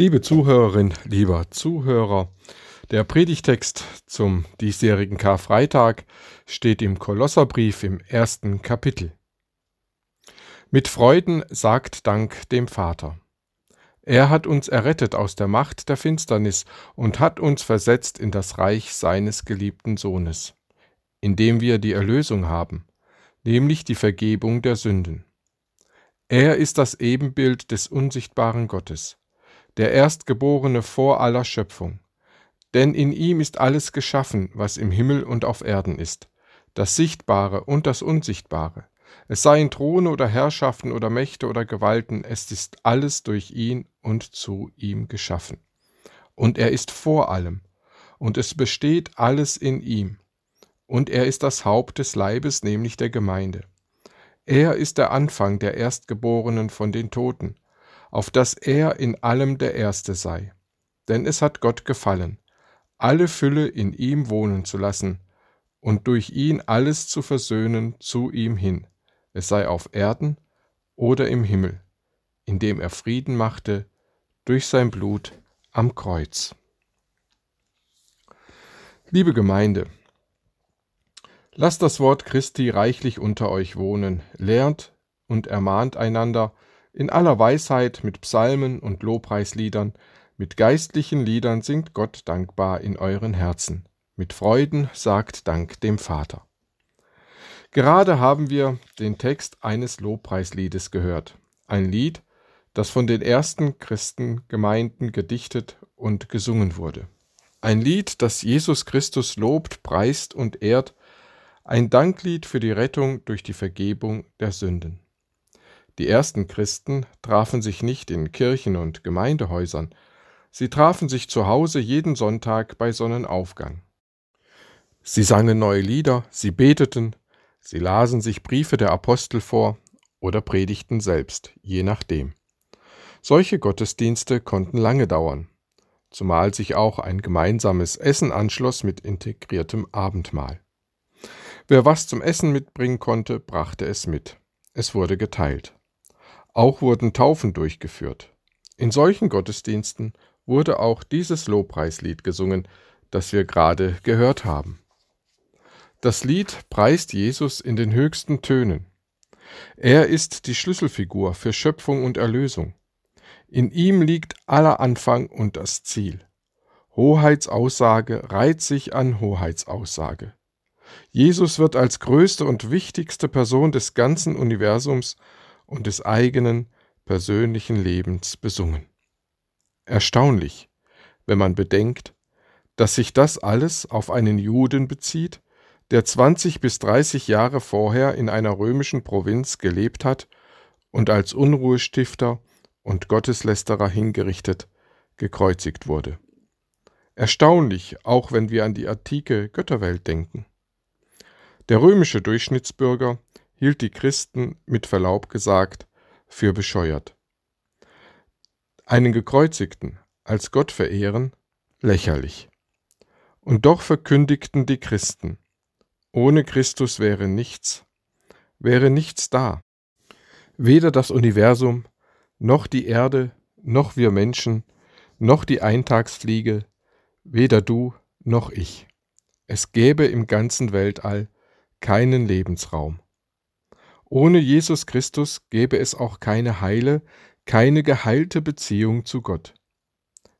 Liebe Zuhörerin, lieber Zuhörer, der Predigtext zum diesjährigen Karfreitag steht im Kolosserbrief im ersten Kapitel. Mit Freuden sagt Dank dem Vater. Er hat uns errettet aus der Macht der Finsternis und hat uns versetzt in das Reich seines geliebten Sohnes, indem wir die Erlösung haben, nämlich die Vergebung der Sünden. Er ist das Ebenbild des unsichtbaren Gottes der Erstgeborene vor aller Schöpfung. Denn in ihm ist alles geschaffen, was im Himmel und auf Erden ist, das Sichtbare und das Unsichtbare. Es seien Throne oder Herrschaften oder Mächte oder Gewalten, es ist alles durch ihn und zu ihm geschaffen. Und er ist vor allem, und es besteht alles in ihm. Und er ist das Haupt des Leibes, nämlich der Gemeinde. Er ist der Anfang der Erstgeborenen von den Toten, auf dass er in allem der Erste sei. Denn es hat Gott gefallen, alle Fülle in ihm wohnen zu lassen und durch ihn alles zu versöhnen zu ihm hin, es sei auf Erden oder im Himmel, indem er Frieden machte durch sein Blut am Kreuz. Liebe Gemeinde, lasst das Wort Christi reichlich unter euch wohnen, lernt und ermahnt einander, in aller Weisheit mit Psalmen und Lobpreisliedern, mit geistlichen Liedern singt Gott dankbar in euren Herzen. Mit Freuden sagt Dank dem Vater. Gerade haben wir den Text eines Lobpreisliedes gehört. Ein Lied, das von den ersten Christengemeinden gedichtet und gesungen wurde. Ein Lied, das Jesus Christus lobt, preist und ehrt, ein Danklied für die Rettung durch die Vergebung der Sünden. Die ersten Christen trafen sich nicht in Kirchen und Gemeindehäusern, sie trafen sich zu Hause jeden Sonntag bei Sonnenaufgang. Sie sangen neue Lieder, sie beteten, sie lasen sich Briefe der Apostel vor oder predigten selbst, je nachdem. Solche Gottesdienste konnten lange dauern, zumal sich auch ein gemeinsames Essen anschloss mit integriertem Abendmahl. Wer was zum Essen mitbringen konnte, brachte es mit. Es wurde geteilt. Auch wurden Taufen durchgeführt. In solchen Gottesdiensten wurde auch dieses Lobpreislied gesungen, das wir gerade gehört haben. Das Lied preist Jesus in den höchsten Tönen. Er ist die Schlüsselfigur für Schöpfung und Erlösung. In ihm liegt aller Anfang und das Ziel. Hoheitsaussage reiht sich an Hoheitsaussage. Jesus wird als größte und wichtigste Person des ganzen Universums und des eigenen persönlichen Lebens besungen. Erstaunlich, wenn man bedenkt, dass sich das alles auf einen Juden bezieht, der 20 bis 30 Jahre vorher in einer römischen Provinz gelebt hat und als Unruhestifter und Gotteslästerer hingerichtet, gekreuzigt wurde. Erstaunlich, auch wenn wir an die antike Götterwelt denken. Der römische Durchschnittsbürger hielt die Christen mit Verlaub gesagt für bescheuert. Einen gekreuzigten als Gott verehren, lächerlich. Und doch verkündigten die Christen, ohne Christus wäre nichts, wäre nichts da. Weder das Universum, noch die Erde, noch wir Menschen, noch die Eintagsfliege, weder du noch ich. Es gäbe im ganzen Weltall keinen Lebensraum. Ohne Jesus Christus gäbe es auch keine heile, keine geheilte Beziehung zu Gott.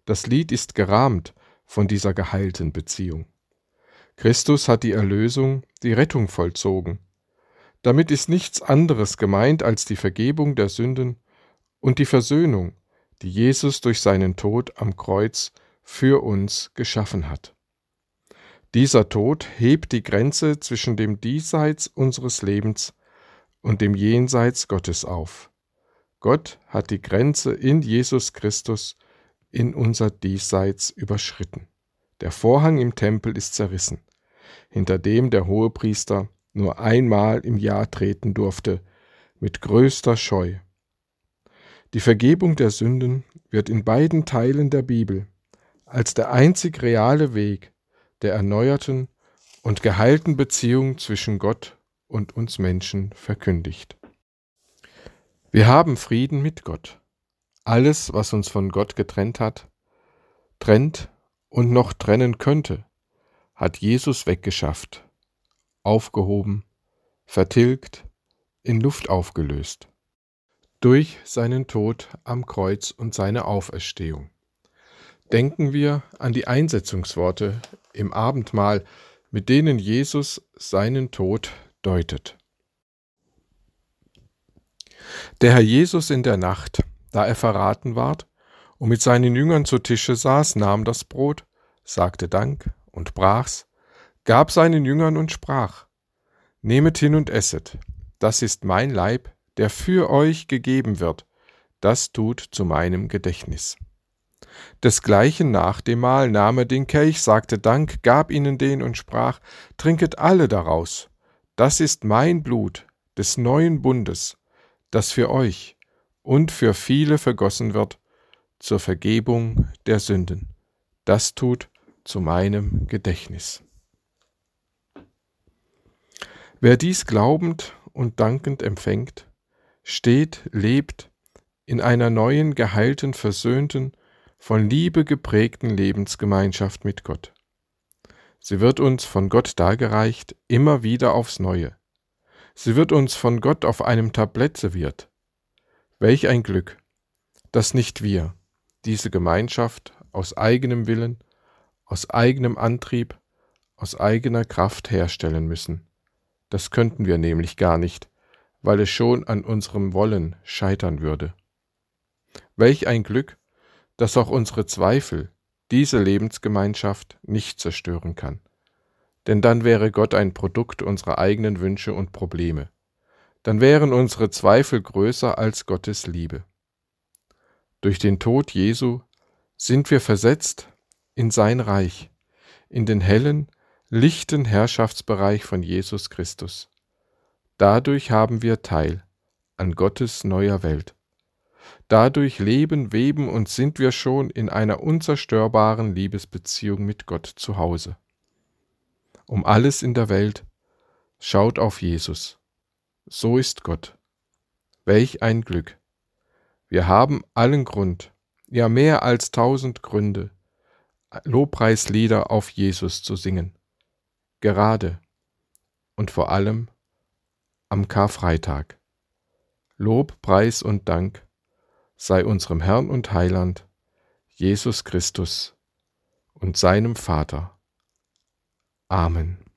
Das Lied ist gerahmt von dieser geheilten Beziehung. Christus hat die Erlösung, die Rettung vollzogen. Damit ist nichts anderes gemeint als die Vergebung der Sünden und die Versöhnung, die Jesus durch seinen Tod am Kreuz für uns geschaffen hat. Dieser Tod hebt die Grenze zwischen dem Diesseits unseres Lebens und dem Jenseits Gottes auf. Gott hat die Grenze in Jesus Christus in unser Diesseits überschritten. Der Vorhang im Tempel ist zerrissen, hinter dem der Hohepriester nur einmal im Jahr treten durfte, mit größter Scheu. Die Vergebung der Sünden wird in beiden Teilen der Bibel als der einzig reale Weg der erneuerten und geheilten Beziehung zwischen Gott und uns Menschen verkündigt. Wir haben Frieden mit Gott. Alles, was uns von Gott getrennt hat, trennt und noch trennen könnte, hat Jesus weggeschafft, aufgehoben, vertilgt, in Luft aufgelöst. Durch seinen Tod am Kreuz und seine Auferstehung. Denken wir an die Einsetzungsworte im Abendmahl, mit denen Jesus seinen Tod deutet. Der Herr Jesus in der Nacht, da er verraten ward und mit seinen Jüngern zu Tische saß, nahm das Brot, sagte Dank und brach's, gab seinen Jüngern und sprach, Nehmet hin und esset, das ist mein Leib, der für euch gegeben wird, das tut zu meinem Gedächtnis. Desgleichen nach dem Mahl nahm er den Kelch, sagte Dank, gab ihnen den und sprach, Trinket alle daraus, das ist mein Blut des neuen Bundes, das für euch und für viele vergossen wird zur Vergebung der Sünden. Das tut zu meinem Gedächtnis. Wer dies glaubend und dankend empfängt, steht, lebt in einer neuen, geheilten, versöhnten, von Liebe geprägten Lebensgemeinschaft mit Gott. Sie wird uns von Gott dargereicht, immer wieder aufs Neue. Sie wird uns von Gott auf einem Tablett serviert. Welch ein Glück, dass nicht wir diese Gemeinschaft aus eigenem Willen, aus eigenem Antrieb, aus eigener Kraft herstellen müssen. Das könnten wir nämlich gar nicht, weil es schon an unserem Wollen scheitern würde. Welch ein Glück, dass auch unsere Zweifel diese Lebensgemeinschaft nicht zerstören kann. Denn dann wäre Gott ein Produkt unserer eigenen Wünsche und Probleme. Dann wären unsere Zweifel größer als Gottes Liebe. Durch den Tod Jesu sind wir versetzt in sein Reich, in den hellen, lichten Herrschaftsbereich von Jesus Christus. Dadurch haben wir Teil an Gottes neuer Welt. Dadurch leben, weben und sind wir schon in einer unzerstörbaren Liebesbeziehung mit Gott zu Hause. Um alles in der Welt schaut auf Jesus. So ist Gott. Welch ein Glück. Wir haben allen Grund, ja mehr als tausend Gründe, Lobpreislieder auf Jesus zu singen. Gerade und vor allem am Karfreitag. Lob, Preis und Dank sei unserem Herrn und Heiland, Jesus Christus und seinem Vater. Amen.